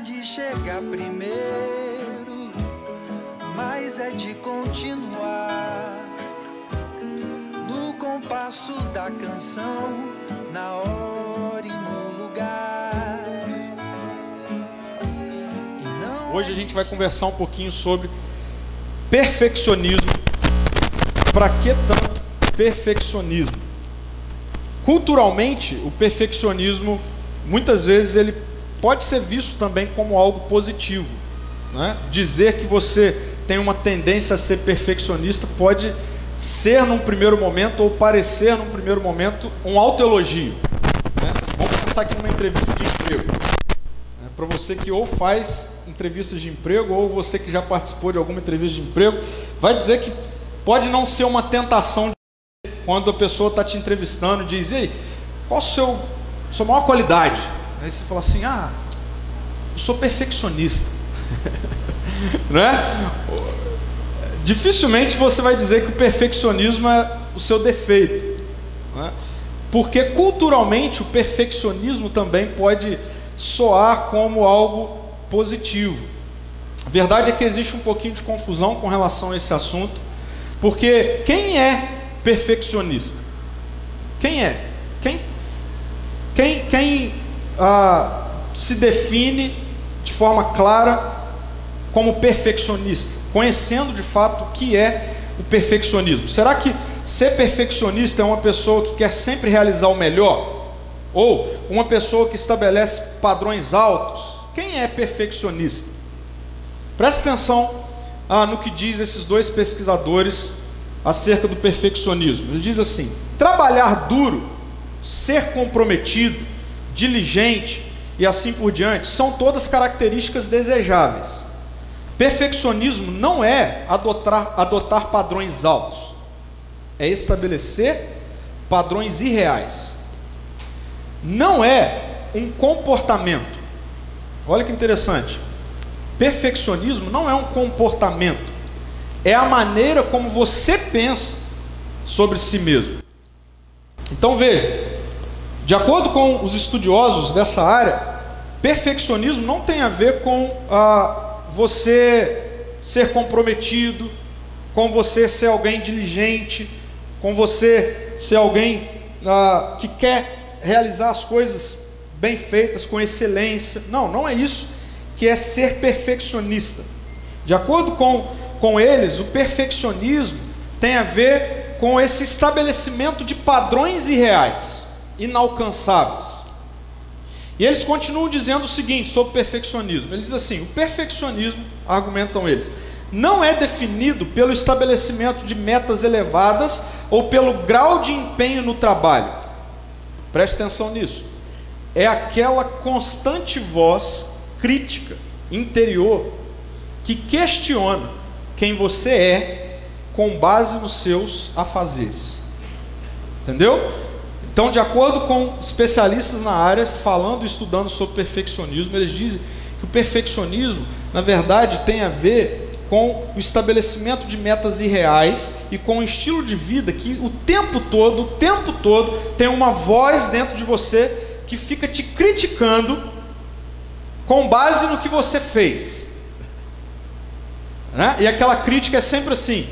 de chegar primeiro, mas é de continuar no compasso da canção, na hora e no lugar. Hoje a gente vai conversar um pouquinho sobre perfeccionismo. Para que tanto perfeccionismo? Culturalmente, o perfeccionismo muitas vezes ele pode ser visto também como algo positivo. Né? Dizer que você tem uma tendência a ser perfeccionista pode ser num primeiro momento ou parecer num primeiro momento um autoelogio. Né? Vamos pensar aqui numa entrevista de emprego. Né? Para você que ou faz entrevistas de emprego ou você que já participou de alguma entrevista de emprego, vai dizer que pode não ser uma tentação quando a pessoa está te entrevistando, diz, e aí, qual a seu, sua maior qualidade? Aí você fala assim, ah, eu sou perfeccionista. Não é? Dificilmente você vai dizer que o perfeccionismo é o seu defeito. É? Porque culturalmente o perfeccionismo também pode soar como algo positivo. A verdade é que existe um pouquinho de confusão com relação a esse assunto, porque quem é perfeccionista? Quem é? Quem, quem, quem ah, se define de forma clara como perfeccionista, conhecendo de fato o que é o perfeccionismo? Será que ser perfeccionista é uma pessoa que quer sempre realizar o melhor? Ou uma pessoa que estabelece padrões altos? Quem é perfeccionista? Preste atenção ah, no que diz esses dois pesquisadores acerca do perfeccionismo. Ele diz assim: trabalhar duro, ser comprometido, diligente e assim por diante são todas características desejáveis. Perfeccionismo não é adotar, adotar padrões altos, é estabelecer padrões irreais. Não é um comportamento. Olha que interessante. Perfeccionismo não é um comportamento, é a maneira como você pensa sobre si mesmo. Então veja, de acordo com os estudiosos dessa área, perfeccionismo não tem a ver com ah, você ser comprometido, com você ser alguém diligente, com você ser alguém ah, que quer realizar as coisas bem feitas, com excelência. Não, não é isso que é ser perfeccionista. De acordo com, com eles, o perfeccionismo tem a ver com esse estabelecimento de padrões irreais, inalcançáveis. E eles continuam dizendo o seguinte sobre perfeccionismo: eles dizem assim, o perfeccionismo, argumentam eles, não é definido pelo estabelecimento de metas elevadas ou pelo grau de empenho no trabalho. Preste atenção nisso é aquela constante voz crítica interior que questiona quem você é com base nos seus afazeres. Entendeu? Então, de acordo com especialistas na área, falando e estudando sobre perfeccionismo, eles dizem que o perfeccionismo, na verdade, tem a ver com o estabelecimento de metas irreais e com um estilo de vida que o tempo todo, o tempo todo, tem uma voz dentro de você que fica te criticando com base no que você fez. Né? E aquela crítica é sempre assim: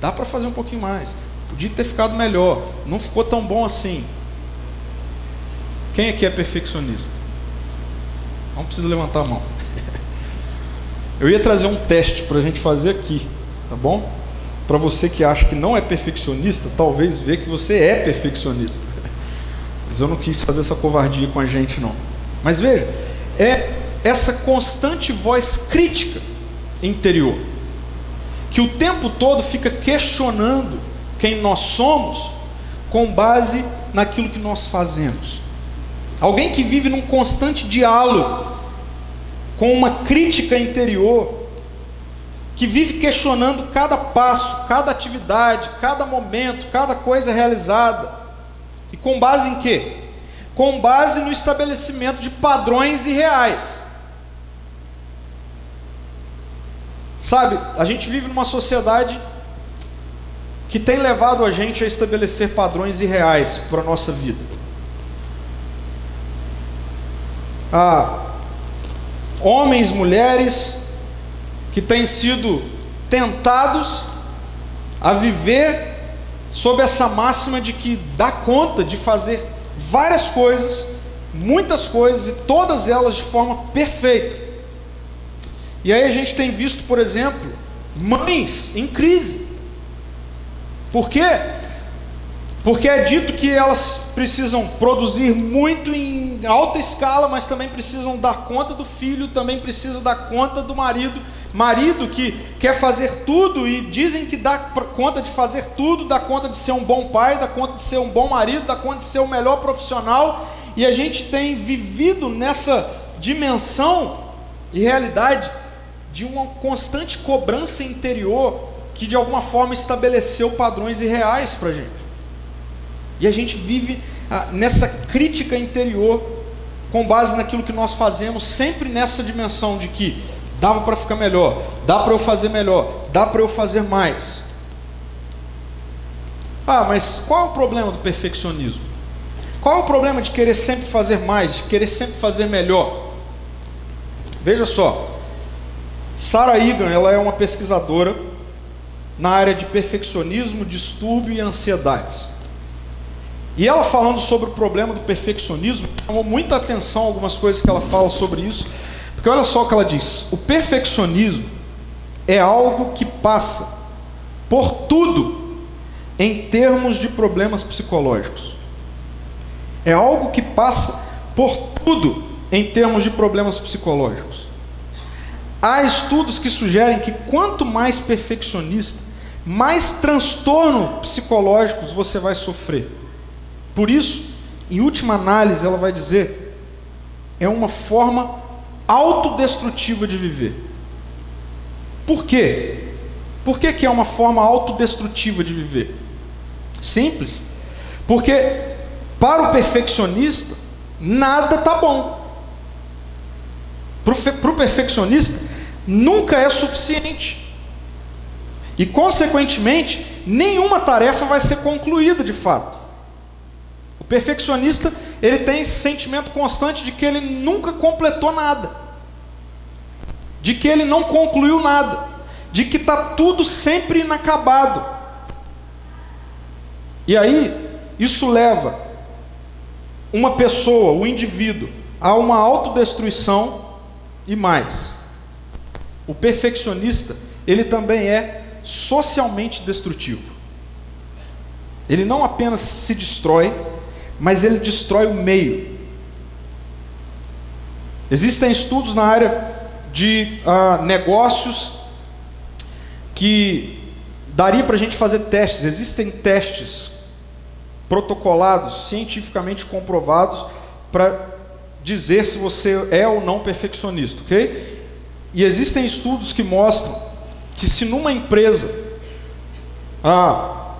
dá para fazer um pouquinho mais, podia ter ficado melhor, não ficou tão bom assim. Quem aqui é perfeccionista? Não precisa levantar a mão. Eu ia trazer um teste para a gente fazer aqui, tá bom? Para você que acha que não é perfeccionista, talvez ver que você é perfeccionista. Mas eu não quis fazer essa covardia com a gente, não. Mas veja, é essa constante voz crítica interior, que o tempo todo fica questionando quem nós somos com base naquilo que nós fazemos. Alguém que vive num constante diálogo com uma crítica interior, que vive questionando cada passo, cada atividade, cada momento, cada coisa realizada, e com base em quê? Com base no estabelecimento de padrões irreais. Sabe, a gente vive numa sociedade que tem levado a gente a estabelecer padrões irreais para a nossa vida. Ah, homens, mulheres que têm sido tentados a viver sob essa máxima de que dá conta de fazer várias coisas, muitas coisas e todas elas de forma perfeita. E aí a gente tem visto, por exemplo, mães em crise. Por quê? Porque é dito que elas precisam produzir muito em alta escala, mas também precisam dar conta do filho, também precisam dar conta do marido. Marido que quer fazer tudo e dizem que dá conta de fazer tudo, dá conta de ser um bom pai, dá conta de ser um bom marido, dá conta de ser o melhor profissional, e a gente tem vivido nessa dimensão de realidade de uma constante cobrança interior que de alguma forma estabeleceu padrões irreais para a gente. E a gente vive ah, nessa crítica interior com base naquilo que nós fazemos, sempre nessa dimensão de que dava para ficar melhor, dá para eu fazer melhor, dá para eu fazer mais. Ah, mas qual é o problema do perfeccionismo? Qual é o problema de querer sempre fazer mais, de querer sempre fazer melhor? Veja só, Sarah Egan, ela é uma pesquisadora na área de perfeccionismo, distúrbio e ansiedades. E ela falando sobre o problema do perfeccionismo, chamou muita atenção algumas coisas que ela fala sobre isso, porque olha só o que ela diz: o perfeccionismo é algo que passa por tudo em termos de problemas psicológicos. É algo que passa por tudo em termos de problemas psicológicos. Há estudos que sugerem que quanto mais perfeccionista, mais transtorno psicológicos você vai sofrer. Por isso, em última análise, ela vai dizer: é uma forma autodestrutiva de viver. Por quê? Por que, que é uma forma autodestrutiva de viver? Simples. Porque para o perfeccionista, nada está bom. Para o perfeccionista, nunca é suficiente. E, consequentemente, nenhuma tarefa vai ser concluída de fato. O perfeccionista, ele tem esse sentimento constante de que ele nunca completou nada, de que ele não concluiu nada, de que está tudo sempre inacabado. E aí, isso leva uma pessoa, o um indivíduo, a uma autodestruição e mais. O perfeccionista, ele também é socialmente destrutivo. Ele não apenas se destrói, mas ele destrói o meio. Existem estudos na área de uh, negócios que daria para a gente fazer testes. Existem testes protocolados, cientificamente comprovados, para dizer se você é ou não perfeccionista, ok? E existem estudos que mostram que se numa empresa, ah,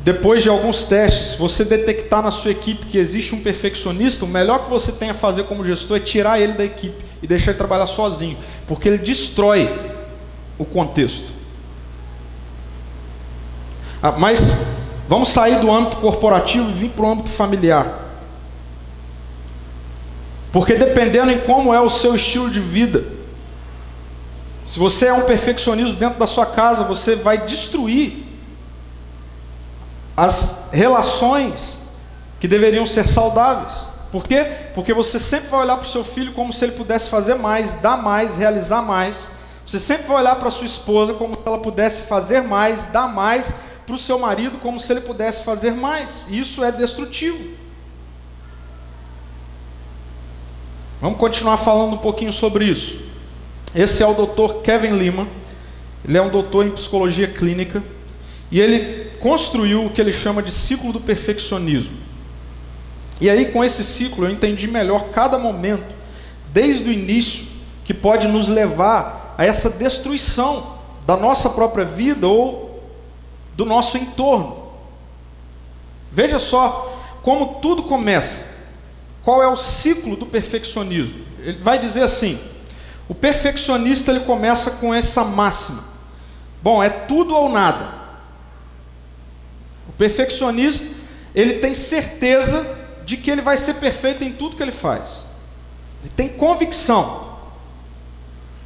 depois de alguns testes, você detectar na sua equipe que existe um perfeccionista, o melhor que você tem a fazer como gestor é tirar ele da equipe e deixar ele trabalhar sozinho, porque ele destrói o contexto. Ah, mas vamos sair do âmbito corporativo e vir para o âmbito familiar. Porque dependendo em como é o seu estilo de vida, se você é um perfeccionismo dentro da sua casa, você vai destruir as relações que deveriam ser saudáveis. Por quê? Porque você sempre vai olhar para o seu filho como se ele pudesse fazer mais, dar mais, realizar mais. Você sempre vai olhar para sua esposa como se ela pudesse fazer mais, dar mais, para o seu marido como se ele pudesse fazer mais. Isso é destrutivo. Vamos continuar falando um pouquinho sobre isso. Esse é o Dr. Kevin Lima. Ele é um doutor em psicologia clínica e ele construiu o que ele chama de ciclo do perfeccionismo. E aí, com esse ciclo, eu entendi melhor cada momento, desde o início, que pode nos levar a essa destruição da nossa própria vida ou do nosso entorno. Veja só como tudo começa. Qual é o ciclo do perfeccionismo? Ele vai dizer assim: o perfeccionista ele começa com essa máxima. Bom, é tudo ou nada. O perfeccionista, ele tem certeza de que ele vai ser perfeito em tudo que ele faz. Ele tem convicção.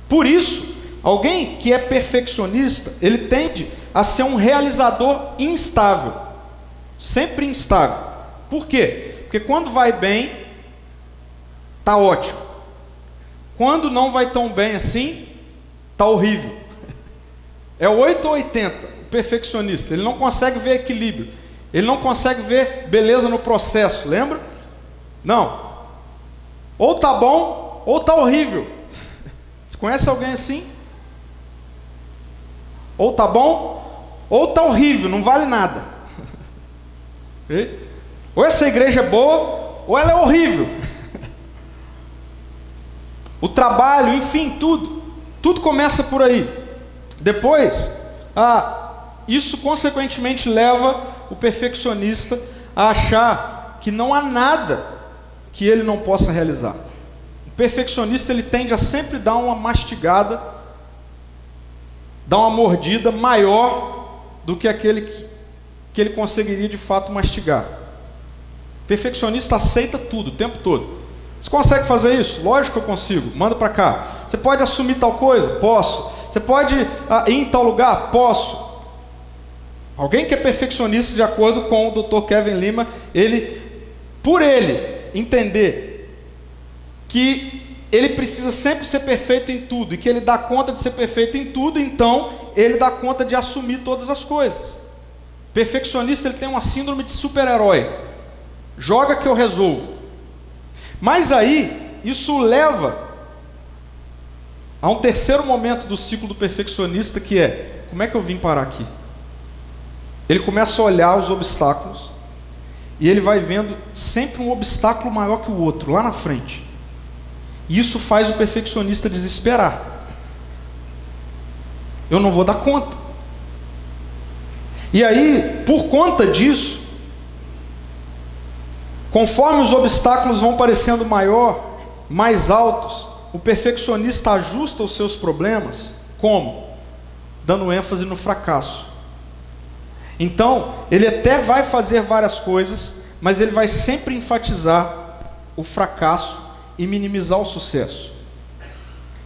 Por isso, alguém que é perfeccionista, ele tende a ser um realizador instável, sempre instável. Por quê? Porque quando vai bem, tá ótimo. Quando não vai tão bem assim, tá horrível. É 8 ou 80, o perfeccionista. Ele não consegue ver equilíbrio. Ele não consegue ver beleza no processo, lembra? Não. Ou tá bom, ou tá horrível. Você conhece alguém assim? Ou tá bom, ou tá horrível, não vale nada. Ou essa igreja é boa, ou ela é horrível. O trabalho, enfim, tudo. Tudo começa por aí. Depois, ah, isso consequentemente leva o perfeccionista a achar que não há nada que ele não possa realizar. O perfeccionista ele tende a sempre dar uma mastigada, dar uma mordida maior do que aquele que, que ele conseguiria de fato mastigar. O perfeccionista aceita tudo o tempo todo. Você consegue fazer isso? Lógico que eu consigo. Manda para cá. Você pode assumir tal coisa? Posso. Você pode ah, ir em tal lugar? Posso. Alguém que é perfeccionista, de acordo com o Dr. Kevin Lima, ele, por ele entender que ele precisa sempre ser perfeito em tudo e que ele dá conta de ser perfeito em tudo, então ele dá conta de assumir todas as coisas. Perfeccionista ele tem uma síndrome de super-herói. Joga que eu resolvo. Mas aí isso leva a um terceiro momento do ciclo do perfeccionista que é: como é que eu vim parar aqui? Ele começa a olhar os obstáculos e ele vai vendo sempre um obstáculo maior que o outro, lá na frente. E isso faz o perfeccionista desesperar. Eu não vou dar conta. E aí, por conta disso, conforme os obstáculos vão parecendo maior, mais altos, o perfeccionista ajusta os seus problemas como? Dando ênfase no fracasso. Então, ele até vai fazer várias coisas, mas ele vai sempre enfatizar o fracasso e minimizar o sucesso.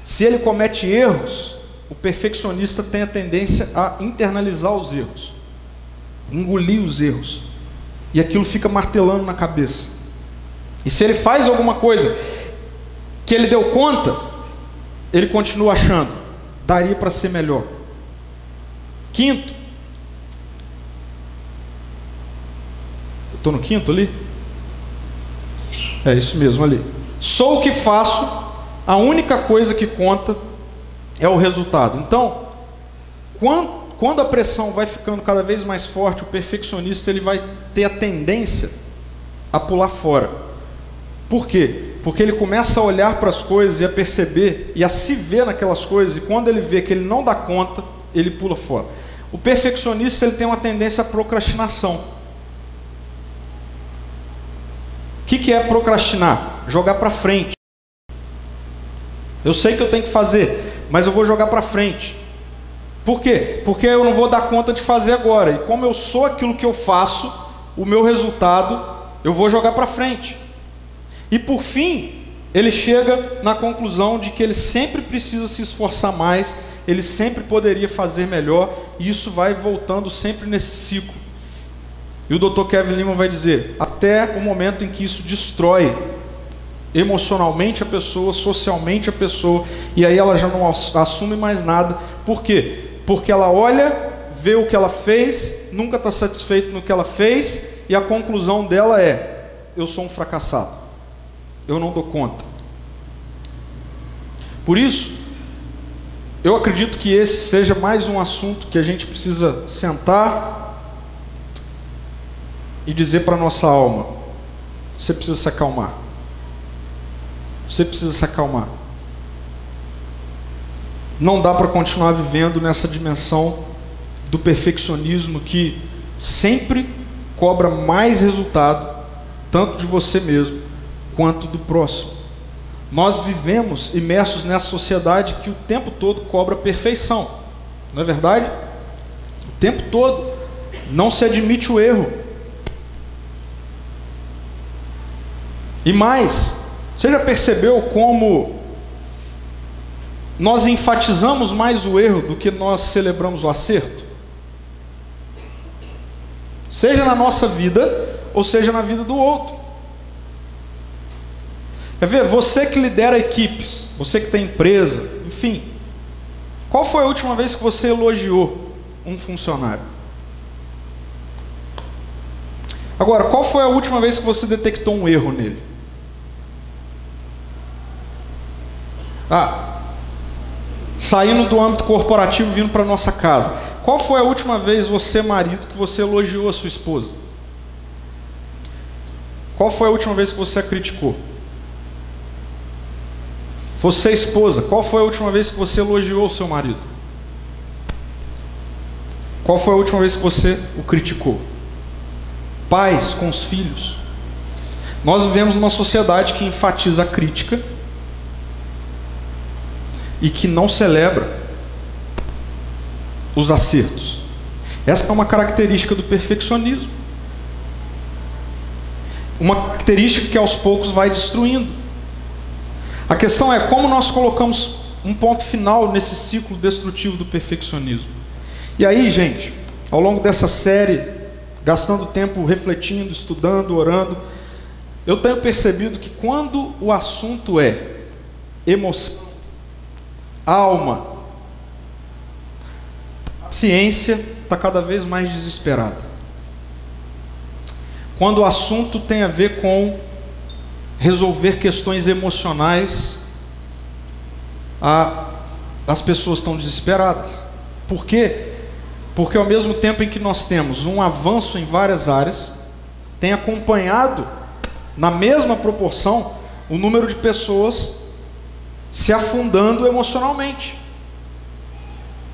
Se ele comete erros, o perfeccionista tem a tendência a internalizar os erros, engolir os erros, e aquilo fica martelando na cabeça. E se ele faz alguma coisa que ele deu conta, ele continua achando, daria para ser melhor. Quinto, Estou no quinto ali? É isso mesmo ali. Sou o que faço, a única coisa que conta é o resultado. Então, quando a pressão vai ficando cada vez mais forte, o perfeccionista ele vai ter a tendência a pular fora. Por quê? Porque ele começa a olhar para as coisas e a perceber e a se ver naquelas coisas, e quando ele vê que ele não dá conta, ele pula fora. O perfeccionista ele tem uma tendência à procrastinação. O que, que é procrastinar? Jogar para frente. Eu sei que eu tenho que fazer, mas eu vou jogar para frente. Por quê? Porque eu não vou dar conta de fazer agora. E como eu sou aquilo que eu faço, o meu resultado eu vou jogar para frente. E por fim, ele chega na conclusão de que ele sempre precisa se esforçar mais, ele sempre poderia fazer melhor, e isso vai voltando sempre nesse ciclo. E o Dr. Kevin Lima vai dizer: até o momento em que isso destrói emocionalmente a pessoa, socialmente a pessoa, e aí ela já não assume mais nada. Por quê? Porque ela olha, vê o que ela fez, nunca está satisfeito no que ela fez, e a conclusão dela é: eu sou um fracassado, eu não dou conta. Por isso, eu acredito que esse seja mais um assunto que a gente precisa sentar e dizer para a nossa alma: você precisa se acalmar. Você precisa se acalmar. Não dá para continuar vivendo nessa dimensão do perfeccionismo que sempre cobra mais resultado, tanto de você mesmo quanto do próximo. Nós vivemos imersos nessa sociedade que o tempo todo cobra perfeição, não é verdade? O tempo todo não se admite o erro. E mais, você já percebeu como nós enfatizamos mais o erro do que nós celebramos o acerto? Seja na nossa vida ou seja na vida do outro. Quer ver? Você que lidera equipes, você que tem empresa, enfim. Qual foi a última vez que você elogiou um funcionário? Agora, qual foi a última vez que você detectou um erro nele? Ah, saindo do âmbito corporativo, vindo para nossa casa. Qual foi a última vez você, marido, que você elogiou a sua esposa? Qual foi a última vez que você a criticou? Você, esposa, qual foi a última vez que você elogiou o seu marido? Qual foi a última vez que você o criticou? Pais com os filhos. Nós vivemos numa sociedade que enfatiza a crítica e que não celebra os acertos. Essa é uma característica do perfeccionismo. Uma característica que aos poucos vai destruindo. A questão é como nós colocamos um ponto final nesse ciclo destrutivo do perfeccionismo. E aí, gente, ao longo dessa série, gastando tempo refletindo, estudando, orando, eu tenho percebido que quando o assunto é emoção, alma, a ciência está cada vez mais desesperada. Quando o assunto tem a ver com resolver questões emocionais, a, as pessoas estão desesperadas. Por quê? Porque ao mesmo tempo em que nós temos um avanço em várias áreas, tem acompanhado na mesma proporção o número de pessoas se afundando emocionalmente.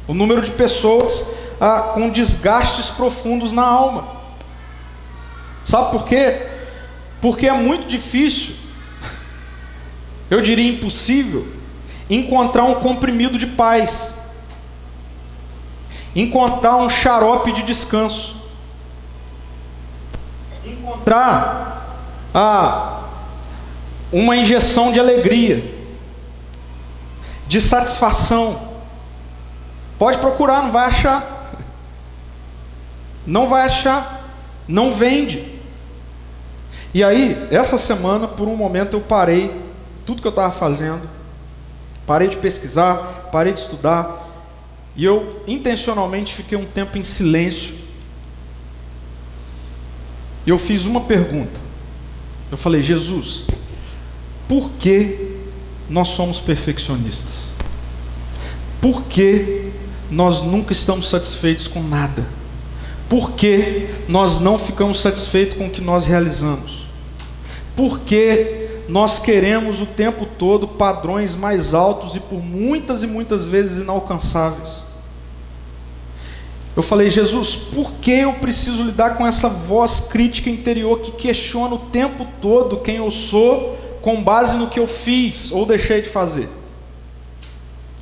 O número de pessoas ah, com desgastes profundos na alma. Sabe por quê? Porque é muito difícil, eu diria impossível, encontrar um comprimido de paz, encontrar um xarope de descanso, encontrar ah, uma injeção de alegria de satisfação. Pode procurar, não vai achar. Não vai achar. Não vende. E aí, essa semana, por um momento, eu parei tudo que eu estava fazendo, parei de pesquisar, parei de estudar, e eu intencionalmente fiquei um tempo em silêncio. E eu fiz uma pergunta. Eu falei, Jesus, por que nós somos perfeccionistas? Por que nós nunca estamos satisfeitos com nada? Por que nós não ficamos satisfeitos com o que nós realizamos? Por que nós queremos o tempo todo padrões mais altos e por muitas e muitas vezes inalcançáveis? Eu falei, Jesus, por que eu preciso lidar com essa voz crítica interior que questiona o tempo todo quem eu sou com base no que eu fiz ou deixei de fazer.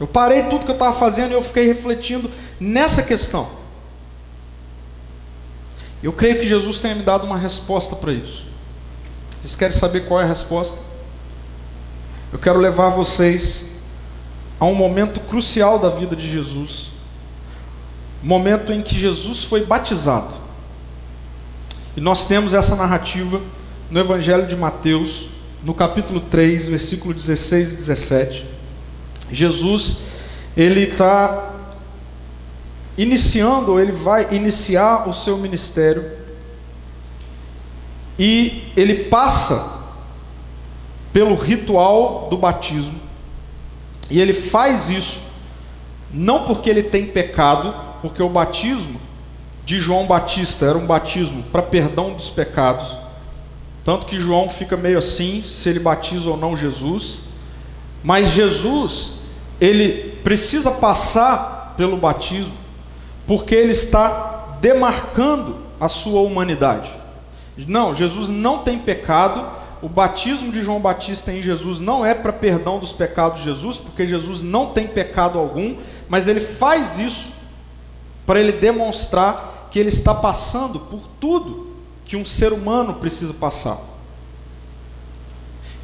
Eu parei tudo que eu estava fazendo e eu fiquei refletindo nessa questão. Eu creio que Jesus tenha me dado uma resposta para isso. Vocês querem saber qual é a resposta? Eu quero levar vocês a um momento crucial da vida de Jesus. Momento em que Jesus foi batizado. E nós temos essa narrativa no Evangelho de Mateus, no capítulo 3, versículo 16 e 17, Jesus, ele está iniciando, ou ele vai iniciar o seu ministério, e ele passa pelo ritual do batismo, e ele faz isso, não porque ele tem pecado, porque o batismo de João Batista era um batismo para perdão dos pecados, tanto que João fica meio assim se ele batiza ou não Jesus. Mas Jesus, ele precisa passar pelo batismo, porque ele está demarcando a sua humanidade. Não, Jesus não tem pecado. O batismo de João Batista em Jesus não é para perdão dos pecados de Jesus, porque Jesus não tem pecado algum, mas ele faz isso para ele demonstrar que ele está passando por tudo que um ser humano precisa passar.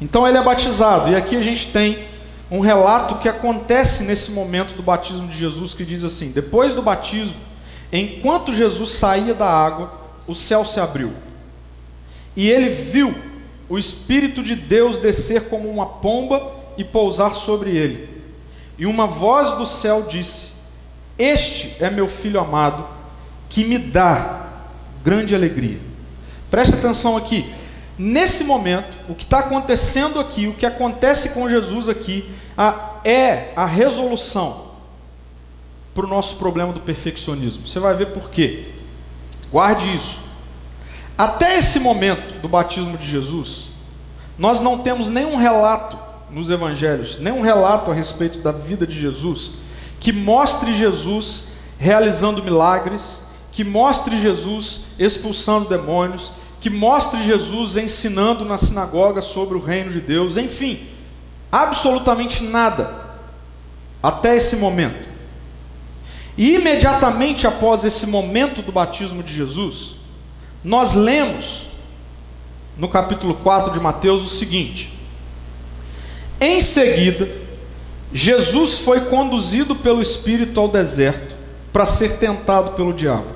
Então ele é batizado, e aqui a gente tem um relato que acontece nesse momento do batismo de Jesus, que diz assim: depois do batismo, enquanto Jesus saía da água, o céu se abriu. E ele viu o Espírito de Deus descer como uma pomba e pousar sobre ele. E uma voz do céu disse: Este é meu filho amado, que me dá grande alegria. Preste atenção aqui. Nesse momento, o que está acontecendo aqui, o que acontece com Jesus aqui, a, é a resolução para o nosso problema do perfeccionismo. Você vai ver por quê. Guarde isso. Até esse momento do batismo de Jesus, nós não temos nenhum relato nos evangelhos, nenhum relato a respeito da vida de Jesus que mostre Jesus realizando milagres, que mostre Jesus expulsando demônios, que mostre Jesus ensinando na sinagoga sobre o reino de Deus, enfim, absolutamente nada até esse momento. E imediatamente após esse momento do batismo de Jesus, nós lemos no capítulo 4 de Mateus o seguinte: Em seguida, Jesus foi conduzido pelo Espírito ao deserto para ser tentado pelo diabo.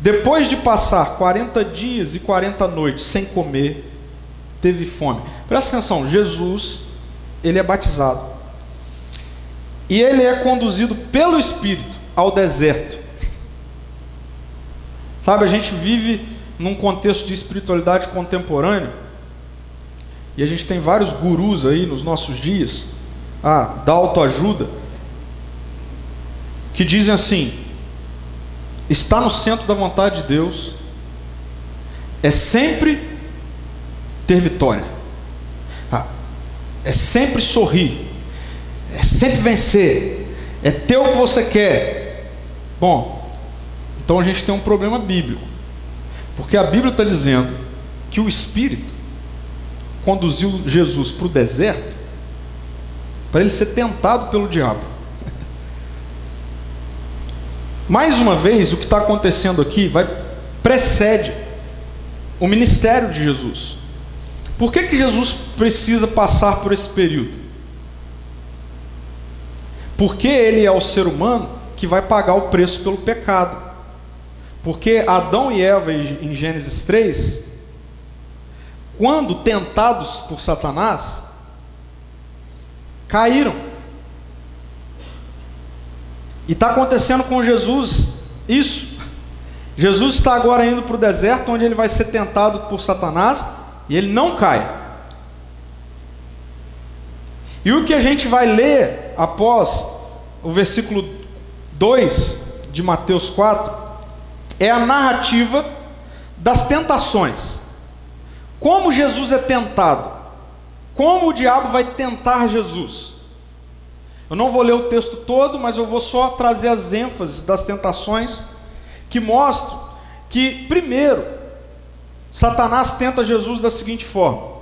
Depois de passar 40 dias e 40 noites sem comer, teve fome. Presta atenção, Jesus, ele é batizado. E ele é conduzido pelo Espírito ao deserto Sabe, a gente vive num contexto de espiritualidade contemporânea, e a gente tem vários gurus aí nos nossos dias, ah, da autoajuda, que dizem assim: está no centro da vontade de Deus, é sempre ter vitória, ah, é sempre sorrir, é sempre vencer, é ter o que você quer. Bom, então a gente tem um problema bíblico. Porque a Bíblia está dizendo que o Espírito conduziu Jesus para o deserto para ele ser tentado pelo diabo. Mais uma vez, o que está acontecendo aqui vai precede o ministério de Jesus. Por que, que Jesus precisa passar por esse período? Porque ele é o ser humano que vai pagar o preço pelo pecado. Porque Adão e Eva, em Gênesis 3, quando tentados por Satanás, caíram. E está acontecendo com Jesus isso. Jesus está agora indo para o deserto, onde ele vai ser tentado por Satanás, e ele não cai. E o que a gente vai ler após o versículo 2 de Mateus 4 é a narrativa das tentações. Como Jesus é tentado? Como o diabo vai tentar Jesus? Eu não vou ler o texto todo, mas eu vou só trazer as ênfases das tentações que mostram que, primeiro, Satanás tenta Jesus da seguinte forma: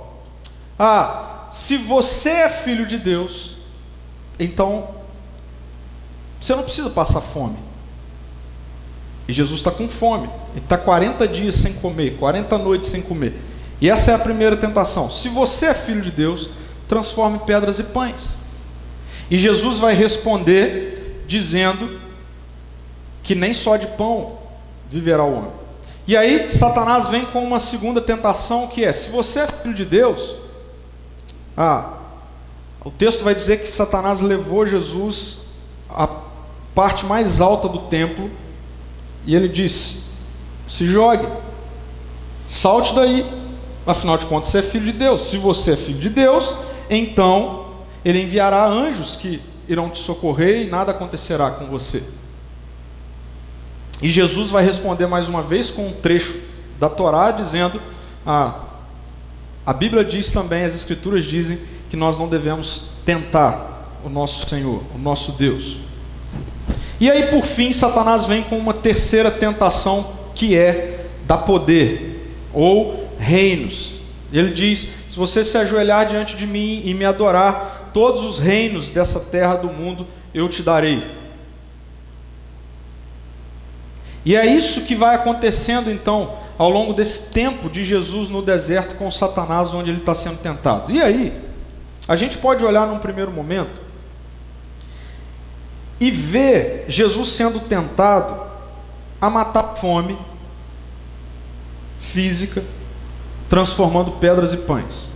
Ah, se você é filho de Deus, então você não precisa passar fome. E Jesus está com fome. Ele está 40 dias sem comer, 40 noites sem comer. E essa é a primeira tentação. Se você é filho de Deus, transforme pedras em pães. E Jesus vai responder dizendo que nem só de pão viverá o homem. E aí Satanás vem com uma segunda tentação que é: se você é filho de Deus, ah, o texto vai dizer que Satanás levou Jesus à parte mais alta do templo e ele disse: se jogue, salte daí, afinal de contas você é filho de Deus. Se você é filho de Deus, então ele enviará anjos que irão te socorrer e nada acontecerá com você. E Jesus vai responder mais uma vez com um trecho da Torá dizendo: ah, a Bíblia diz também, as Escrituras dizem que nós não devemos tentar o nosso Senhor, o nosso Deus. E aí, por fim, Satanás vem com uma terceira tentação que é dar poder ou reinos. Ele diz: se você se ajoelhar diante de mim e me adorar, todos os reinos dessa terra do mundo eu te darei. E é isso que vai acontecendo então ao longo desse tempo de Jesus no deserto com Satanás, onde ele está sendo tentado. E aí, a gente pode olhar num primeiro momento e ver Jesus sendo tentado a matar fome física, transformando pedras e pães.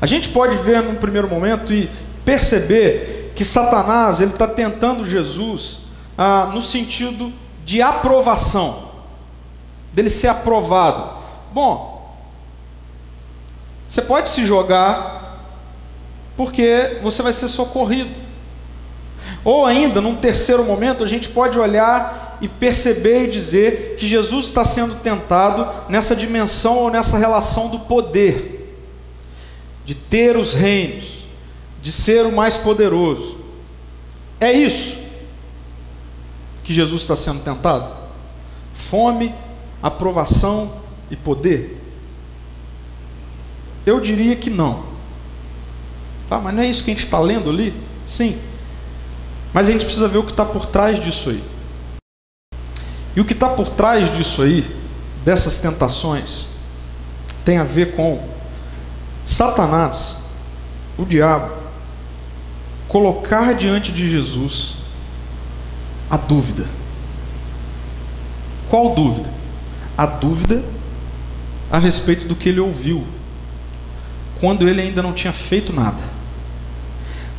A gente pode ver num primeiro momento e perceber que Satanás ele está tentando Jesus ah, no sentido de aprovação, dele ser aprovado. Bom, você pode se jogar porque você vai ser socorrido. Ou ainda, num terceiro momento, a gente pode olhar e perceber e dizer que Jesus está sendo tentado nessa dimensão ou nessa relação do poder, de ter os reinos, de ser o mais poderoso. É isso que Jesus está sendo tentado? Fome, aprovação e poder? Eu diria que não. Ah, mas não é isso que a gente está lendo ali? Sim. Mas a gente precisa ver o que está por trás disso aí. E o que está por trás disso aí, dessas tentações, tem a ver com Satanás, o diabo, colocar diante de Jesus a dúvida. Qual dúvida? A dúvida a respeito do que ele ouviu, quando ele ainda não tinha feito nada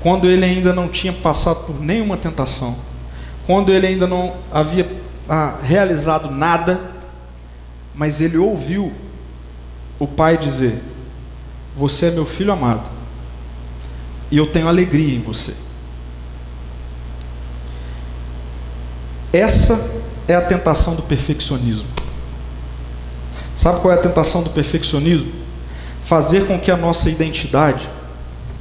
quando ele ainda não tinha passado por nenhuma tentação, quando ele ainda não havia ah, realizado nada, mas ele ouviu o pai dizer: Você é meu filho amado, e eu tenho alegria em você. Essa é a tentação do perfeccionismo. Sabe qual é a tentação do perfeccionismo? Fazer com que a nossa identidade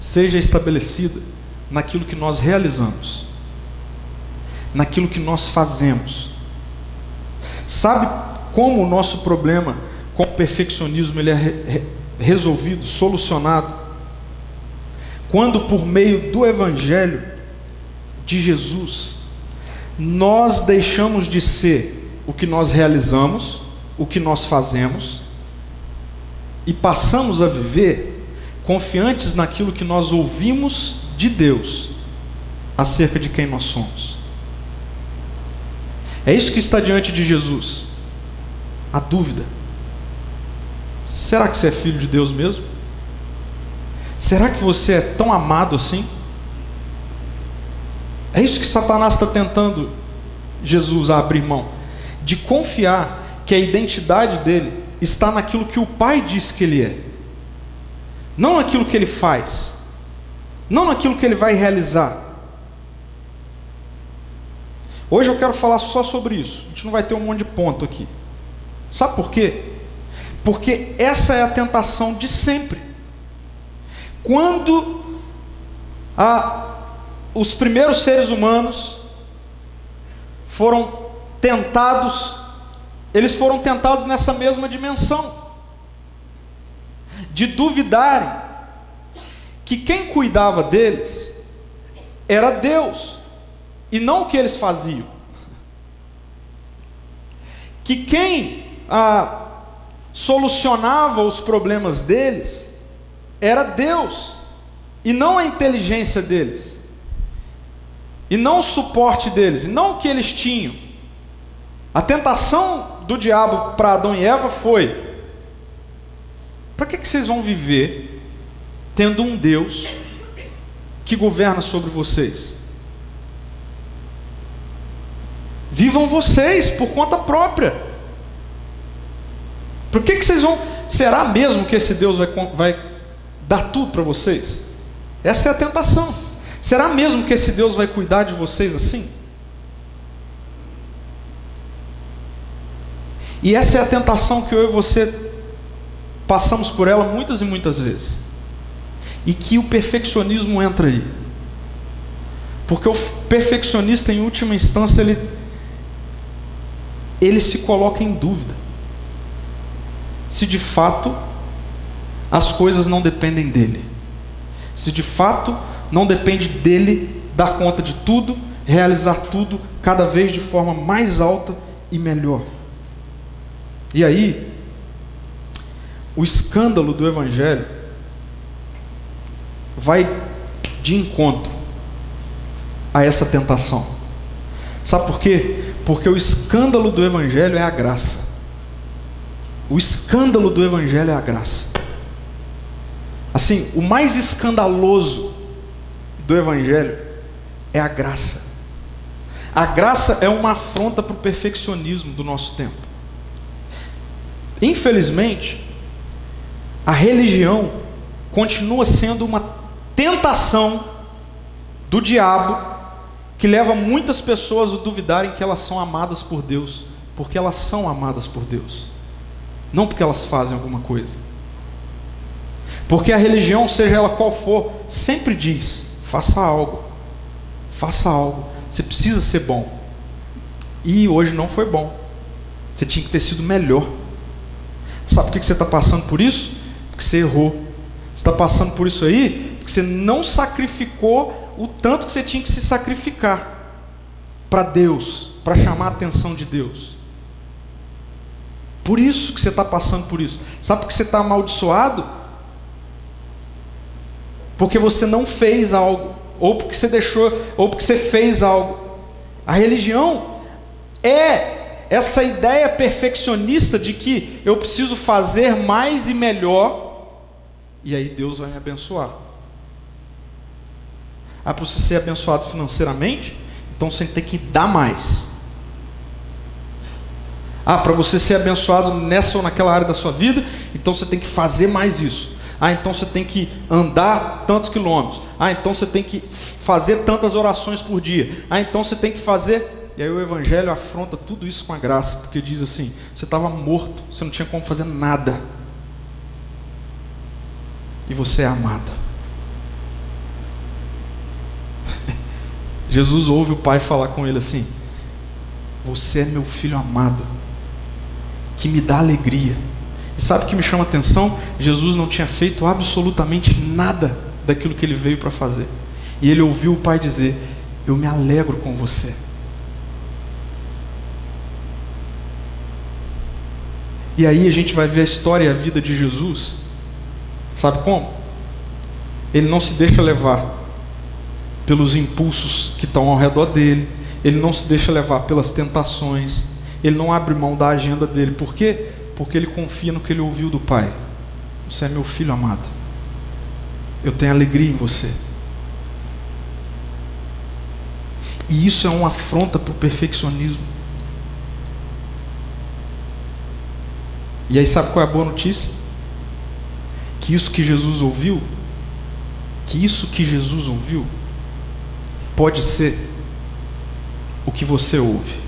seja estabelecida naquilo que nós realizamos, naquilo que nós fazemos. Sabe como o nosso problema com o perfeccionismo ele é resolvido, solucionado? Quando por meio do evangelho de Jesus nós deixamos de ser o que nós realizamos, o que nós fazemos e passamos a viver confiantes naquilo que nós ouvimos de Deus acerca de quem nós somos. É isso que está diante de Jesus. A dúvida. Será que você é filho de Deus mesmo? Será que você é tão amado assim? É isso que Satanás está tentando Jesus abrir mão. De confiar que a identidade dele está naquilo que o Pai diz que ele é não naquilo que ele faz, não naquilo que ele vai realizar. Hoje eu quero falar só sobre isso. A gente não vai ter um monte de ponto aqui. Sabe por quê? Porque essa é a tentação de sempre. Quando a, os primeiros seres humanos foram tentados, eles foram tentados nessa mesma dimensão de duvidarem que quem cuidava deles era Deus e não o que eles faziam. Que quem ah, solucionava os problemas deles era Deus e não a inteligência deles, e não o suporte deles, e não o que eles tinham. A tentação do diabo para Adão e Eva foi: para que, que vocês vão viver tendo um Deus que governa sobre vocês? Vivam vocês por conta própria. Por que, que vocês vão. Será mesmo que esse Deus vai, vai dar tudo para vocês? Essa é a tentação. Será mesmo que esse Deus vai cuidar de vocês assim? E essa é a tentação que eu e você Passamos por ela muitas e muitas vezes. E que o perfeccionismo entra aí. Porque o perfeccionista, em última instância, ele, ele se coloca em dúvida. Se de fato as coisas não dependem dele. Se de fato não depende dele dar conta de tudo, realizar tudo cada vez de forma mais alta e melhor. E aí, o escândalo do Evangelho vai de encontro a essa tentação. Sabe por quê? Porque o escândalo do Evangelho é a graça. O escândalo do Evangelho é a graça. Assim, o mais escandaloso do Evangelho é a graça. A graça é uma afronta para o perfeccionismo do nosso tempo. Infelizmente, a religião continua sendo uma tentação do diabo que leva muitas pessoas a duvidarem que elas são amadas por Deus, porque elas são amadas por Deus, não porque elas fazem alguma coisa. Porque a religião, seja ela qual for, sempre diz: faça algo, faça algo, você precisa ser bom. E hoje não foi bom, você tinha que ter sido melhor. Sabe por que você está passando por isso? Porque você errou. Você está passando por isso aí porque você não sacrificou o tanto que você tinha que se sacrificar para Deus, para chamar a atenção de Deus. Por isso que você está passando por isso. Sabe por que você está amaldiçoado? porque você não fez algo, ou porque você deixou, ou porque você fez algo. A religião é essa ideia perfeccionista de que eu preciso fazer mais e melhor, e aí Deus vai me abençoar. Ah, para você ser abençoado financeiramente, então você tem que dar mais. Ah, para você ser abençoado nessa ou naquela área da sua vida, então você tem que fazer mais isso. Ah, então você tem que andar tantos quilômetros. Ah, então você tem que fazer tantas orações por dia. Ah, então você tem que fazer. E aí o Evangelho afronta tudo isso com a graça, porque diz assim: você estava morto, você não tinha como fazer nada. E você é amado. Jesus ouve o pai falar com ele assim: Você é meu filho amado, que me dá alegria. E sabe o que me chama a atenção? Jesus não tinha feito absolutamente nada daquilo que ele veio para fazer. E ele ouviu o Pai dizer: Eu me alegro com você. E aí a gente vai ver a história e a vida de Jesus. Sabe como? Ele não se deixa levar pelos impulsos que estão ao redor dele. Ele não se deixa levar pelas tentações. Ele não abre mão da agenda dele. Por quê? porque ele confia no que ele ouviu do Pai. Você é meu filho amado. Eu tenho alegria em você. E isso é uma afronta para o perfeccionismo. E aí, sabe qual é a boa notícia? Que isso que Jesus ouviu, que isso que Jesus ouviu, pode ser o que você ouve.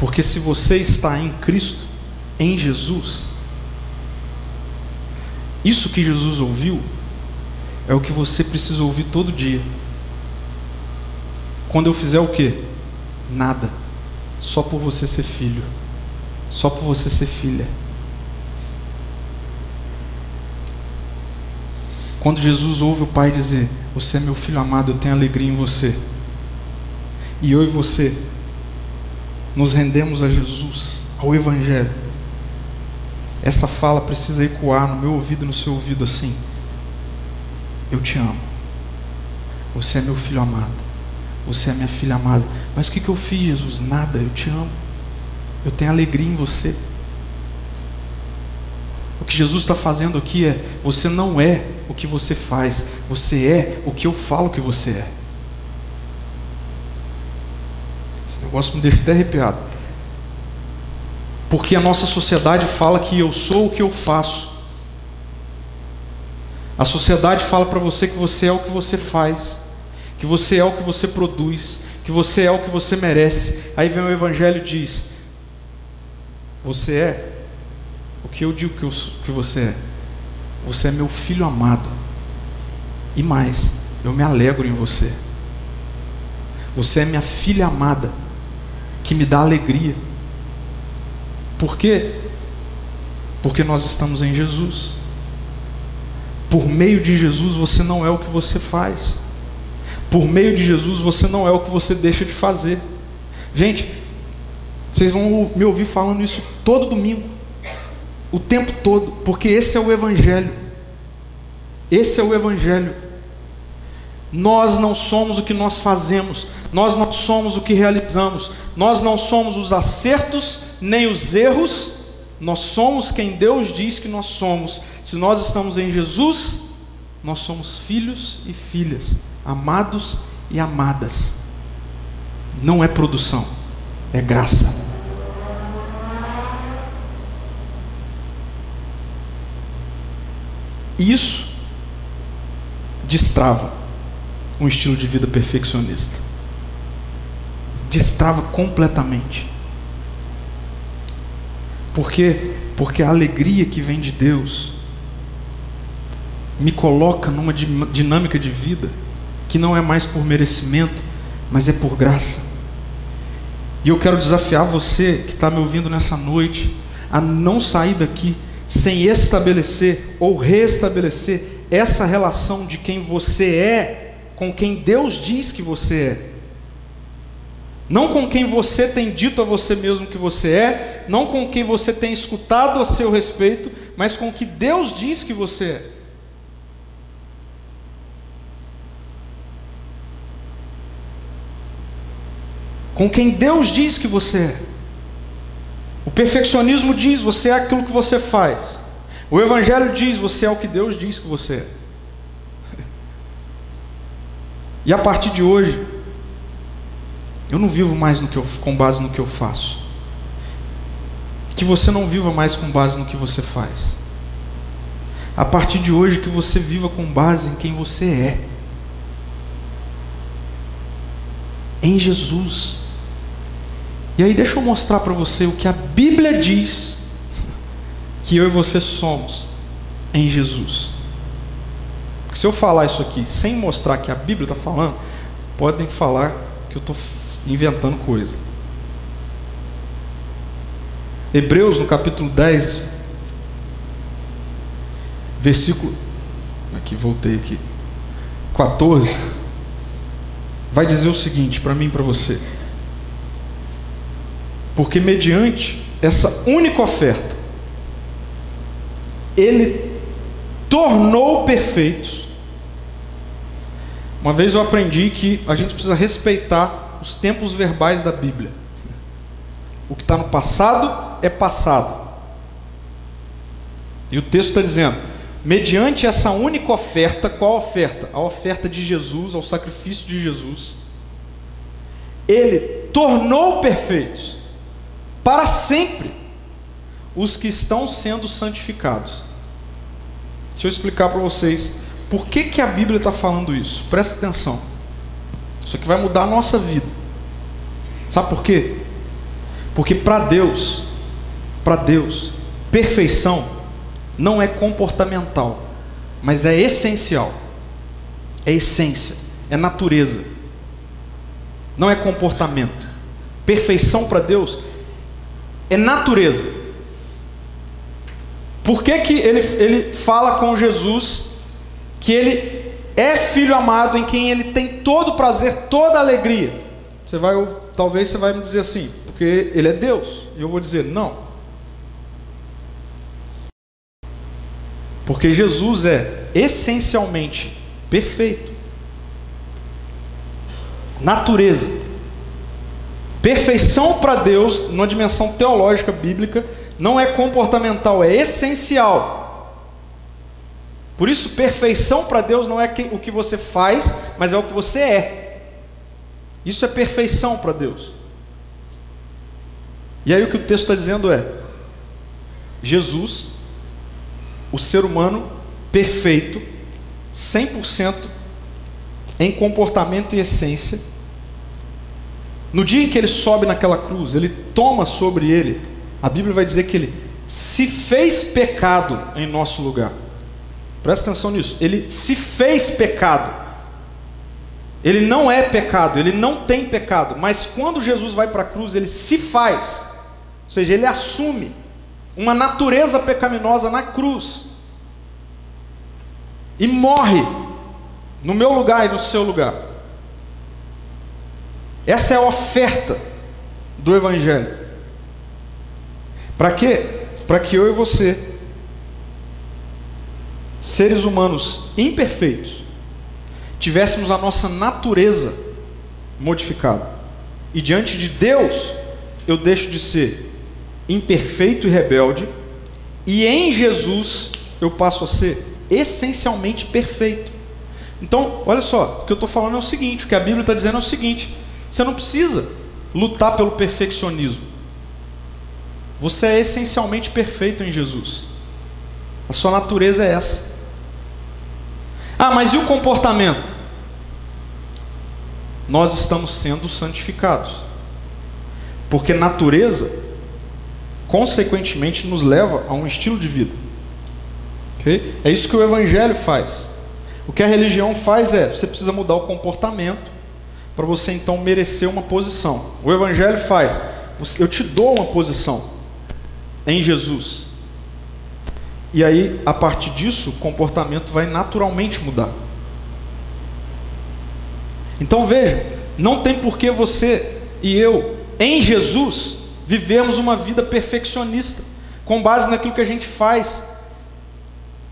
Porque se você está em Cristo, em Jesus, isso que Jesus ouviu é o que você precisa ouvir todo dia. Quando eu fizer o quê? Nada. Só por você ser filho. Só por você ser filha. Quando Jesus ouve o Pai dizer: Você é meu filho amado, eu tenho alegria em você. E eu e você nos rendemos a Jesus, ao Evangelho, essa fala precisa ecoar no meu ouvido e no seu ouvido assim: Eu te amo. Você é meu filho amado. Você é minha filha amada. Mas o que, que eu fiz, Jesus? Nada, eu te amo. Eu tenho alegria em você. O que Jesus está fazendo aqui é: você não é o que você faz, você é o que eu falo que você é. Esse negócio me deixa até arrepiado. Porque a nossa sociedade fala que eu sou o que eu faço. A sociedade fala para você que você é o que você faz, que você é o que você produz, que você é o que você merece. Aí vem o Evangelho e diz: Você é o que eu digo que, eu, que você é. Você é meu filho amado. E mais, eu me alegro em você. Você é minha filha amada, que me dá alegria. Por quê? Porque nós estamos em Jesus. Por meio de Jesus você não é o que você faz. Por meio de Jesus você não é o que você deixa de fazer. Gente, vocês vão me ouvir falando isso todo domingo, o tempo todo, porque esse é o Evangelho. Esse é o Evangelho. Nós não somos o que nós fazemos, nós não somos o que realizamos, nós não somos os acertos nem os erros, nós somos quem Deus diz que nós somos. Se nós estamos em Jesus, nós somos filhos e filhas, amados e amadas. Não é produção, é graça. Isso destrava um estilo de vida perfeccionista. Destrava completamente. Por quê? Porque a alegria que vem de Deus me coloca numa dinâmica de vida que não é mais por merecimento, mas é por graça. E eu quero desafiar você que está me ouvindo nessa noite a não sair daqui sem estabelecer ou restabelecer essa relação de quem você é com quem Deus diz que você é. Não com quem você tem dito a você mesmo que você é, não com quem você tem escutado a seu respeito, mas com o que Deus diz que você é. Com quem Deus diz que você é. O perfeccionismo diz: você é aquilo que você faz. O Evangelho diz: você é o que Deus diz que você é. E a partir de hoje, eu não vivo mais no que eu, com base no que eu faço. Que você não viva mais com base no que você faz. A partir de hoje, que você viva com base em quem você é. Em Jesus. E aí deixa eu mostrar para você o que a Bíblia diz que eu e você somos em Jesus. Porque se eu falar isso aqui sem mostrar que a Bíblia está falando, podem falar que eu estou inventando coisa. Hebreus no capítulo 10, versículo. Aqui, voltei aqui. 14. Vai dizer o seguinte para mim e para você. Porque mediante essa única oferta, ele tornou perfeitos. Uma vez eu aprendi que a gente precisa respeitar os tempos verbais da Bíblia. O que está no passado é passado. E o texto está dizendo: mediante essa única oferta, qual oferta? A oferta de Jesus, ao sacrifício de Jesus, ele tornou perfeitos para sempre os que estão sendo santificados. Deixa eu explicar para vocês por que, que a Bíblia está falando isso. Presta atenção. Isso aqui vai mudar a nossa vida. Sabe por quê? Porque para Deus, para Deus, perfeição não é comportamental, mas é essencial. É essência, é natureza. Não é comportamento. Perfeição para Deus é natureza. Por que, que ele, ele fala com Jesus que ele é filho amado em quem ele tem todo prazer, toda alegria? Você vai, talvez você vai me dizer assim, porque ele é Deus. E eu vou dizer, não. Porque Jesus é essencialmente perfeito. Natureza. Perfeição para Deus, numa dimensão teológica bíblica, não é comportamental, é essencial. Por isso, perfeição para Deus não é o que você faz, mas é o que você é. Isso é perfeição para Deus. E aí o que o texto está dizendo é: Jesus, o ser humano perfeito, 100% em comportamento e essência, no dia em que ele sobe naquela cruz, ele toma sobre ele, a Bíblia vai dizer que ele se fez pecado em nosso lugar. Presta atenção nisso. Ele se fez pecado. Ele não é pecado, ele não tem pecado, mas quando Jesus vai para a cruz, ele se faz, ou seja, ele assume uma natureza pecaminosa na cruz e morre no meu lugar e no seu lugar. Essa é a oferta do Evangelho. Para quê? Para que eu e você seres humanos imperfeitos, tivéssemos a nossa natureza modificada, e diante de Deus eu deixo de ser imperfeito e rebelde, e em Jesus eu passo a ser essencialmente perfeito. Então, olha só, o que eu estou falando é o seguinte: o que a Bíblia está dizendo é o seguinte: você não precisa lutar pelo perfeccionismo. Você é essencialmente perfeito em Jesus. A sua natureza é essa. Ah, mas e o comportamento? Nós estamos sendo santificados. Porque natureza, consequentemente, nos leva a um estilo de vida. Okay? É isso que o Evangelho faz. O que a religião faz é: você precisa mudar o comportamento para você então merecer uma posição. O Evangelho faz: eu te dou uma posição em Jesus. E aí, a partir disso, o comportamento vai naturalmente mudar. Então veja, não tem por que você e eu, em Jesus, vivermos uma vida perfeccionista, com base naquilo que a gente faz,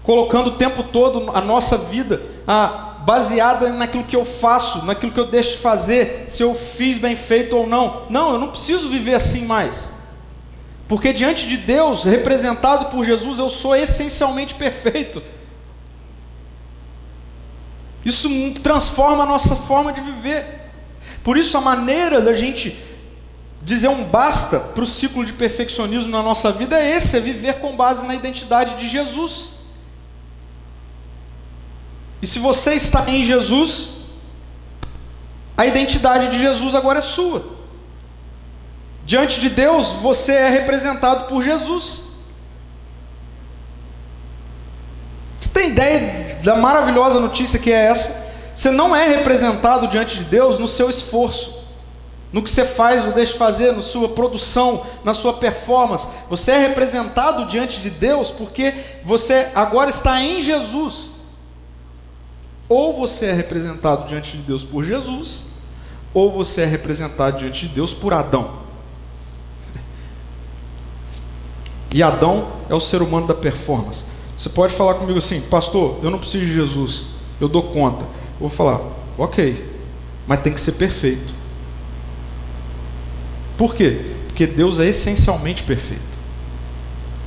colocando o tempo todo a nossa vida a, baseada naquilo que eu faço, naquilo que eu deixo de fazer, se eu fiz bem feito ou não. Não, eu não preciso viver assim mais. Porque diante de Deus, representado por Jesus, eu sou essencialmente perfeito. Isso transforma a nossa forma de viver. Por isso, a maneira da gente dizer um basta para o ciclo de perfeccionismo na nossa vida é esse: é viver com base na identidade de Jesus. E se você está em Jesus, a identidade de Jesus agora é sua. Diante de Deus, você é representado por Jesus. Você tem ideia da maravilhosa notícia que é essa? Você não é representado diante de Deus no seu esforço, no que você faz ou deixa de fazer, na sua produção, na sua performance. Você é representado diante de Deus porque você agora está em Jesus. Ou você é representado diante de Deus por Jesus, ou você é representado diante de Deus por Adão. E Adão é o ser humano da performance. Você pode falar comigo assim, pastor, eu não preciso de Jesus, eu dou conta. Eu vou falar, ok, mas tem que ser perfeito. Por quê? Porque Deus é essencialmente perfeito.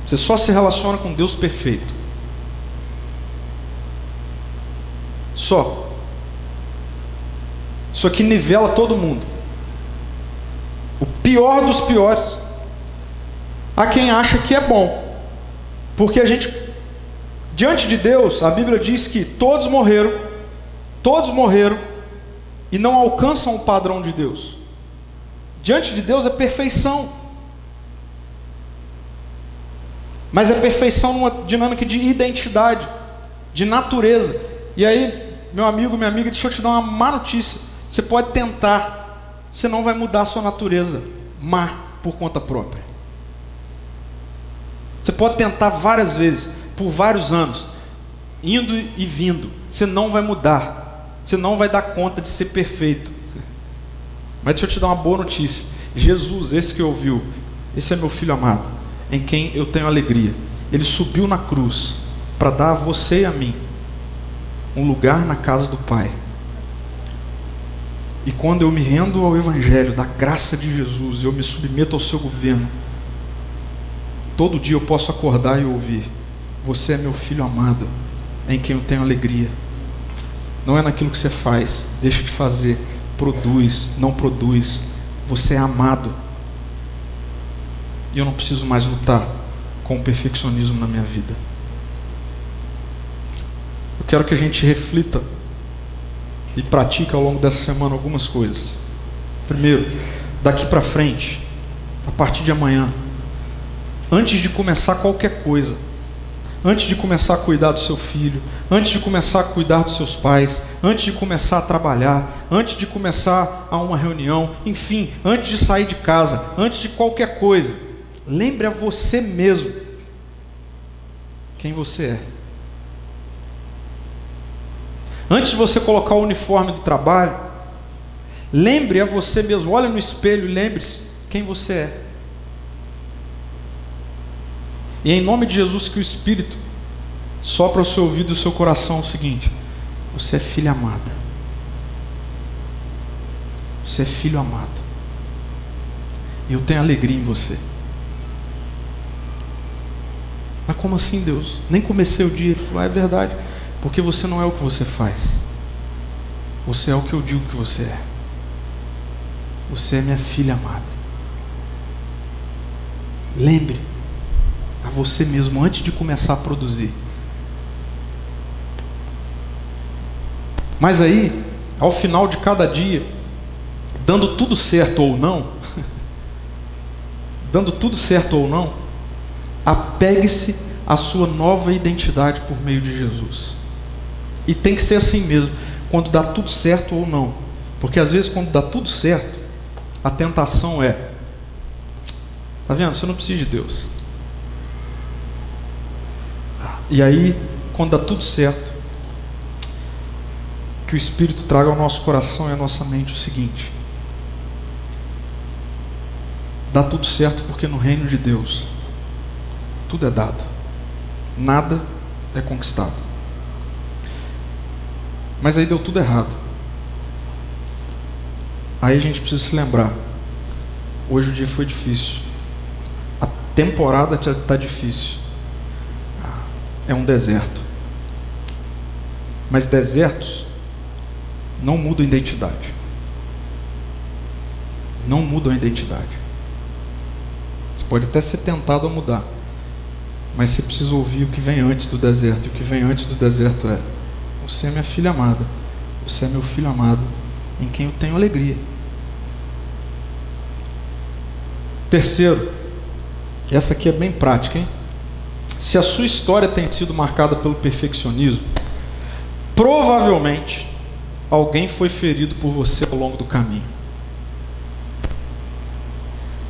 Você só se relaciona com Deus perfeito. Só. Isso aqui nivela todo mundo. O pior dos piores a quem acha que é bom. Porque a gente, diante de Deus, a Bíblia diz que todos morreram, todos morreram e não alcançam o padrão de Deus. Diante de Deus é perfeição. Mas é perfeição numa dinâmica de identidade, de natureza. E aí, meu amigo, minha amiga, deixa eu te dar uma má notícia. Você pode tentar, você não vai mudar a sua natureza má por conta própria. Você pode tentar várias vezes, por vários anos, indo e vindo. Você não vai mudar. Você não vai dar conta de ser perfeito. Mas deixa eu te dar uma boa notícia. Jesus, esse que ouviu, esse é meu filho amado, em quem eu tenho alegria. Ele subiu na cruz para dar a você e a mim um lugar na casa do Pai. E quando eu me rendo ao Evangelho da graça de Jesus, eu me submeto ao seu governo, Todo dia eu posso acordar e ouvir: Você é meu filho amado, em quem eu tenho alegria. Não é naquilo que você faz, deixa de fazer, produz, não produz. Você é amado. E eu não preciso mais lutar com o perfeccionismo na minha vida. Eu quero que a gente reflita e pratique ao longo dessa semana algumas coisas. Primeiro, daqui para frente, a partir de amanhã, antes de começar qualquer coisa, antes de começar a cuidar do seu filho, antes de começar a cuidar dos seus pais, antes de começar a trabalhar, antes de começar a uma reunião, enfim, antes de sair de casa, antes de qualquer coisa, lembre a você mesmo quem você é. Antes de você colocar o uniforme do trabalho, lembre a você mesmo, olhe no espelho e lembre-se quem você é. E em nome de Jesus que o Espírito só para o seu ouvido e o seu coração o seguinte: você é filha amada. Você é filho amado. E eu tenho alegria em você. Mas como assim, Deus? Nem comecei o dia. Ele falou: ah, é verdade. Porque você não é o que você faz. Você é o que eu digo que você é. Você é minha filha amada. Lembre a você mesmo antes de começar a produzir. Mas aí, ao final de cada dia, dando tudo certo ou não, dando tudo certo ou não, apegue-se à sua nova identidade por meio de Jesus. E tem que ser assim mesmo, quando dá tudo certo ou não. Porque às vezes, quando dá tudo certo, a tentação é: tá vendo? Você não precisa de Deus. E aí, quando dá tudo certo, que o Espírito traga ao nosso coração e à nossa mente o seguinte: dá tudo certo porque no reino de Deus tudo é dado, nada é conquistado. Mas aí deu tudo errado. Aí a gente precisa se lembrar. Hoje o dia foi difícil. A temporada está difícil. É um deserto. Mas desertos não mudam a identidade. Não mudam a identidade. Você pode até ser tentado a mudar. Mas você precisa ouvir o que vem antes do deserto. E o que vem antes do deserto é: Você é minha filha amada. Você é meu filho amado, em quem eu tenho alegria. Terceiro, essa aqui é bem prática, hein? Se a sua história tem sido marcada pelo perfeccionismo, provavelmente alguém foi ferido por você ao longo do caminho.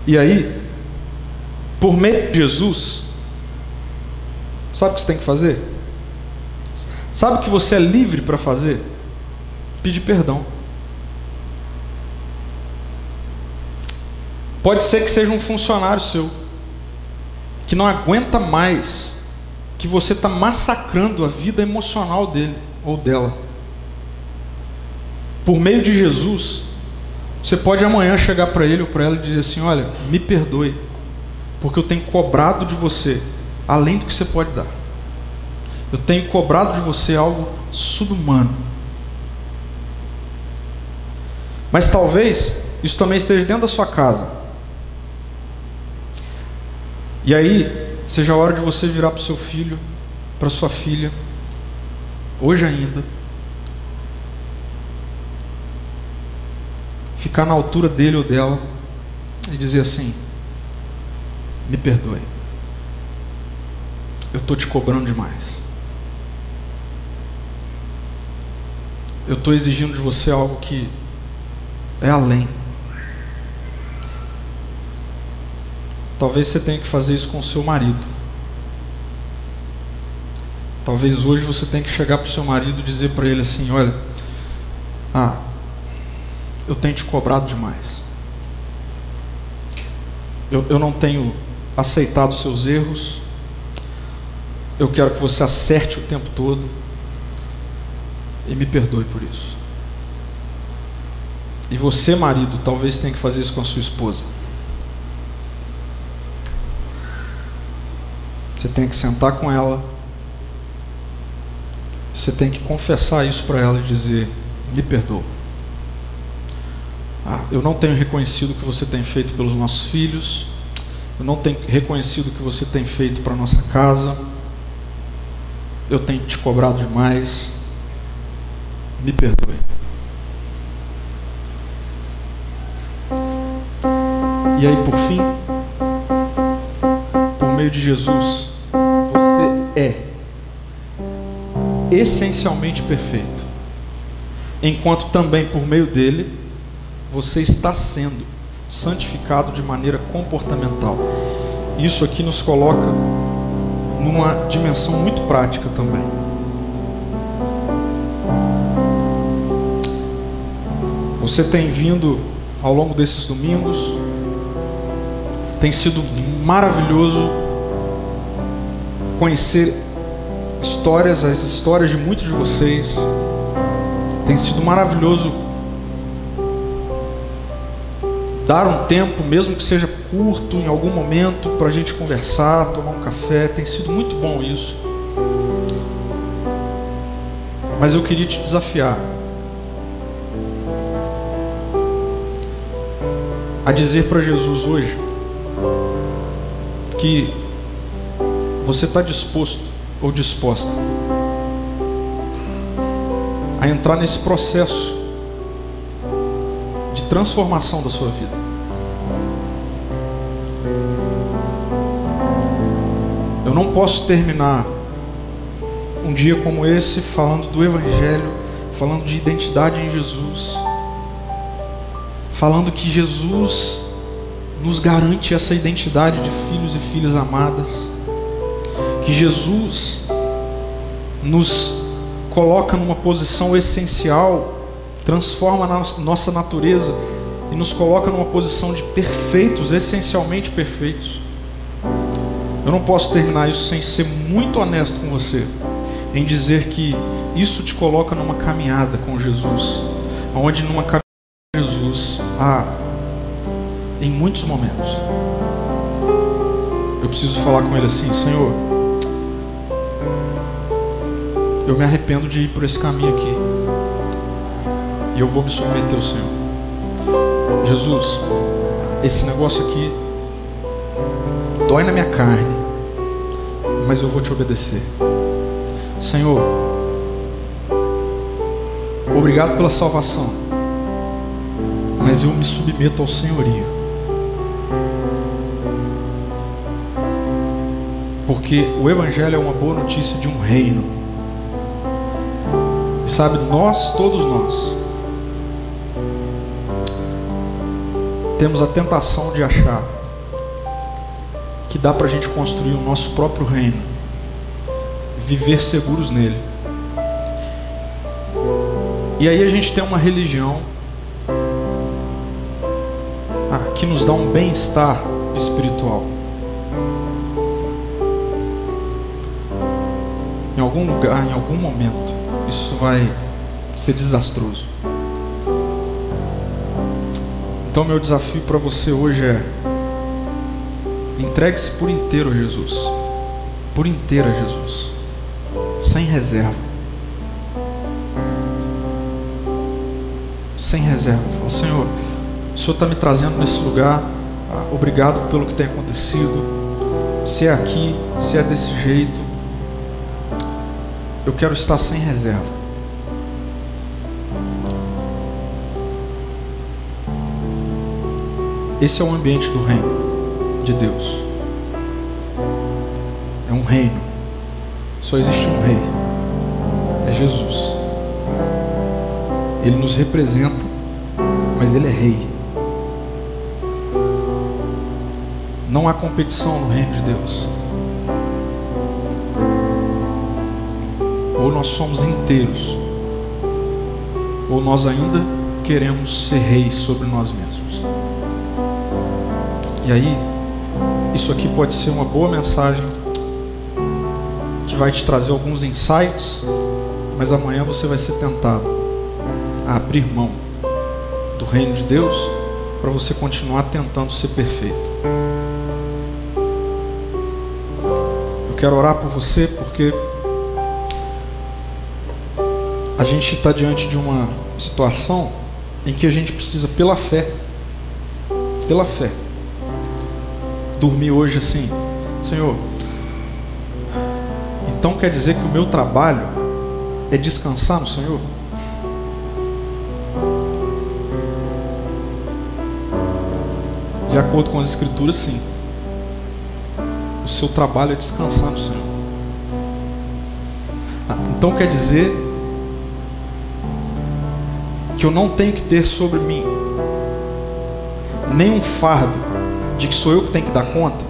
E aí, por meio de Jesus, Sabe o que você tem que fazer? Sabe o que você é livre para fazer? Pedir perdão. Pode ser que seja um funcionário seu que não aguenta mais que você está massacrando a vida emocional dele ou dela. Por meio de Jesus, você pode amanhã chegar para ele ou para ela e dizer assim: Olha, me perdoe, porque eu tenho cobrado de você além do que você pode dar. Eu tenho cobrado de você algo subhumano. Mas talvez isso também esteja dentro da sua casa. E aí, seja a hora de você virar para o seu filho, para sua filha, hoje ainda, ficar na altura dele ou dela e dizer assim: me perdoe eu estou te cobrando demais. Eu estou exigindo de você algo que é além. Talvez você tenha que fazer isso com o seu marido. Talvez hoje você tenha que chegar para o seu marido e dizer para ele assim: Olha, ah, eu tenho te cobrado demais. Eu, eu não tenho aceitado seus erros eu quero que você acerte o tempo todo e me perdoe por isso. E você, marido, talvez tenha que fazer isso com a sua esposa. Você tem que sentar com ela. Você tem que confessar isso para ela e dizer: Me perdoa. Ah, eu não tenho reconhecido o que você tem feito pelos nossos filhos. Eu não tenho reconhecido o que você tem feito para nossa casa eu tenho te cobrado demais, me perdoe. E aí, por fim, por meio de Jesus, é essencialmente perfeito, enquanto também por meio dele você está sendo santificado de maneira comportamental. Isso aqui nos coloca numa dimensão muito prática também. Você tem vindo ao longo desses domingos, tem sido maravilhoso conhecer histórias, as histórias de muitos de vocês. Tem sido maravilhoso dar um tempo, mesmo que seja curto, em algum momento, para a gente conversar, tomar um café. Tem sido muito bom isso. Mas eu queria te desafiar a dizer para Jesus hoje que você está disposto ou disposta a entrar nesse processo de transformação da sua vida. Eu não posso terminar um dia como esse falando do Evangelho, falando de identidade em Jesus, falando que Jesus nos garante essa identidade de filhos e filhas amadas, que Jesus nos coloca numa posição essencial, transforma a nossa natureza e nos coloca numa posição de perfeitos, essencialmente perfeitos. Eu não posso terminar isso sem ser muito honesto com você, em dizer que isso te coloca numa caminhada com Jesus, onde numa caminhada com Jesus há, em muitos momentos, eu preciso falar com Ele assim: Senhor, eu me arrependo de ir por esse caminho aqui, e eu vou me submeter ao Senhor. Jesus, esse negócio aqui dói na minha carne, mas eu vou te obedecer. Senhor, obrigado pela salvação, mas eu me submeto ao senhorio. Porque o Evangelho é uma boa notícia de um reino. E sabe, nós, todos nós, temos a tentação de achar que dá para a gente construir o nosso próprio reino, viver seguros nele. E aí a gente tem uma religião ah, que nos dá um bem-estar espiritual. Em algum lugar, em algum momento, isso vai ser desastroso. Então, meu desafio para você hoje é Entregue-se por inteiro a Jesus. Por inteiro a Jesus. Sem reserva. Sem reserva. Fala, Senhor, o Senhor está me trazendo nesse lugar. Ah, obrigado pelo que tem acontecido. Se é aqui, se é desse jeito. Eu quero estar sem reserva. Esse é o ambiente do reino de Deus. É um reino. Só existe um rei. É Jesus. Ele nos representa, mas ele é rei. Não há competição no reino de Deus. Ou nós somos inteiros, ou nós ainda queremos ser reis sobre nós mesmos. E aí, isso aqui pode ser uma boa mensagem que vai te trazer alguns insights, mas amanhã você vai ser tentado a abrir mão do reino de Deus para você continuar tentando ser perfeito. Eu quero orar por você porque a gente está diante de uma situação em que a gente precisa, pela fé, pela fé, dormir hoje assim, Senhor, então quer dizer que o meu trabalho é descansar no Senhor? De acordo com as Escrituras, sim. O seu trabalho é descansar no Senhor. Ah, então quer dizer que eu não tenho que ter sobre mim nenhum fardo de que sou eu que tenho que dar conta?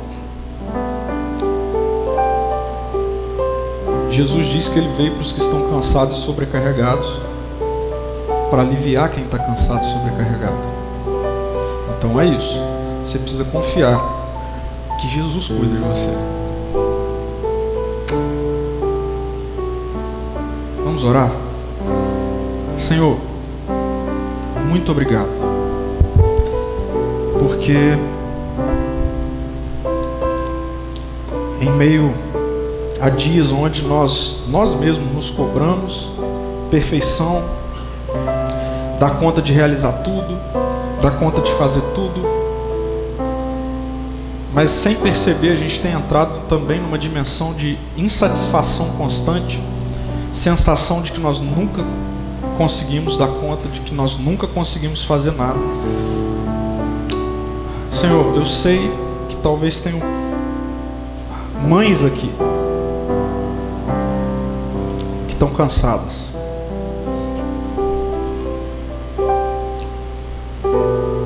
Jesus diz que ele veio para os que estão cansados e sobrecarregados, para aliviar quem está cansado e sobrecarregado. Então é isso. Você precisa confiar que Jesus cuida de você. Vamos orar? Senhor, muito obrigado, porque em meio a dias onde nós, nós mesmos nos cobramos perfeição, dar conta de realizar tudo, dar conta de fazer tudo, mas sem perceber a gente tem entrado também numa dimensão de insatisfação constante, sensação de que nós nunca conseguimos dar conta, de que nós nunca conseguimos fazer nada. Senhor, eu sei que talvez tenham mães aqui que estão cansadas.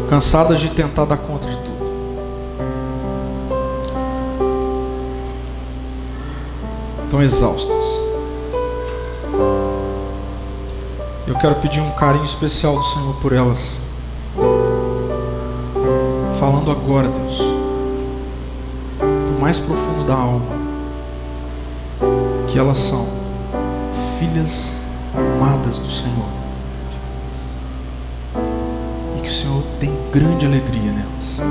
Cansadas de tentar dar conta de tudo. Estão exaustas. Quero pedir um carinho especial do Senhor por elas. Falando agora, Deus, do mais profundo da alma, que elas são filhas amadas do Senhor. E que o Senhor tem grande alegria nelas.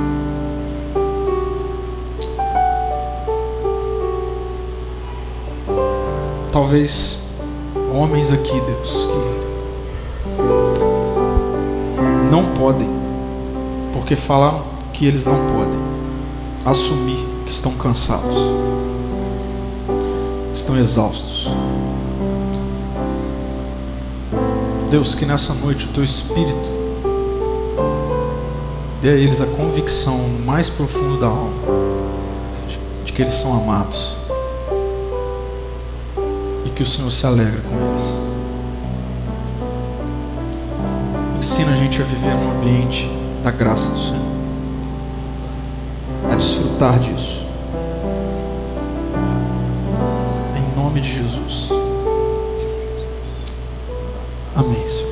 Talvez homens aqui, Deus, que não podem, porque falaram que eles não podem assumir que estão cansados, estão exaustos. Deus, que nessa noite o teu Espírito dê a eles a convicção mais profundo da alma de que eles são amados e que o Senhor se alegra com eles. A viver num ambiente da graça do Senhor, a desfrutar disso. Em nome de Jesus. Amém, Senhor.